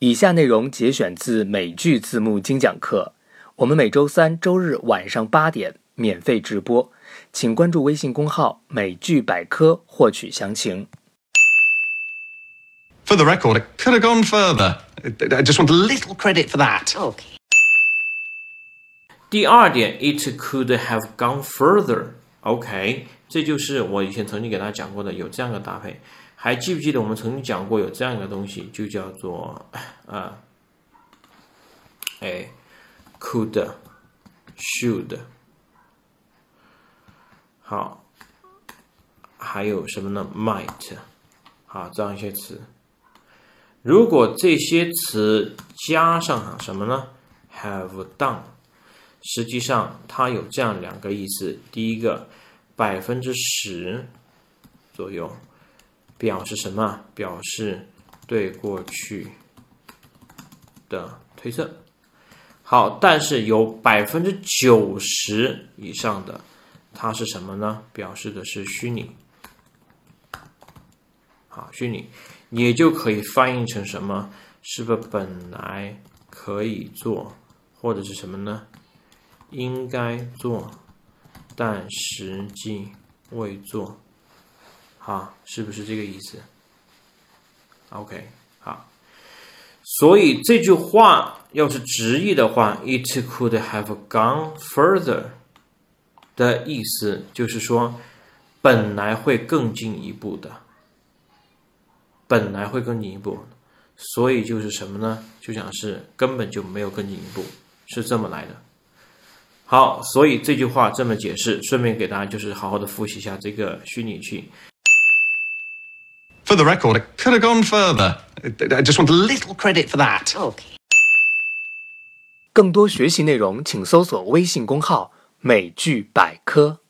以下内容节选自美剧字幕精讲课，我们每周三、周日晚上八点免费直播，请关注微信公号“美剧百科”获取详情。For the record, it could have gone further. I just want a little credit for that. Okay. 第二点，it could have gone further。OK，这就是我以前曾经给大家讲过的，有这样的搭配。还记不记得我们曾经讲过有这样一个东西，就叫做呃，哎，could、should，好，还有什么呢？might，好，这样一些词。如果这些词加上什么呢？have done。实际上它有这样两个意思：第一个，百分之十左右，表示什么？表示对过去的推测。好，但是有百分之九十以上的，它是什么呢？表示的是虚拟。好，虚拟，也就可以翻译成什么？是不本来可以做，或者是什么呢？应该做，但实际未做，啊，是不是这个意思？OK，好，所以这句话要是直译的话，it could have gone further 的意思就是说，本来会更进一步的，本来会更进一步，所以就是什么呢？就想是根本就没有更进一步，是这么来的。好，所以这句话这么解释，顺便给大家就是好好的复习一下这个虚拟句。For the record, it could have gone further. I I just want a little credit for that. Okay. 更多学习内容，请搜索微信公号“美剧百科”。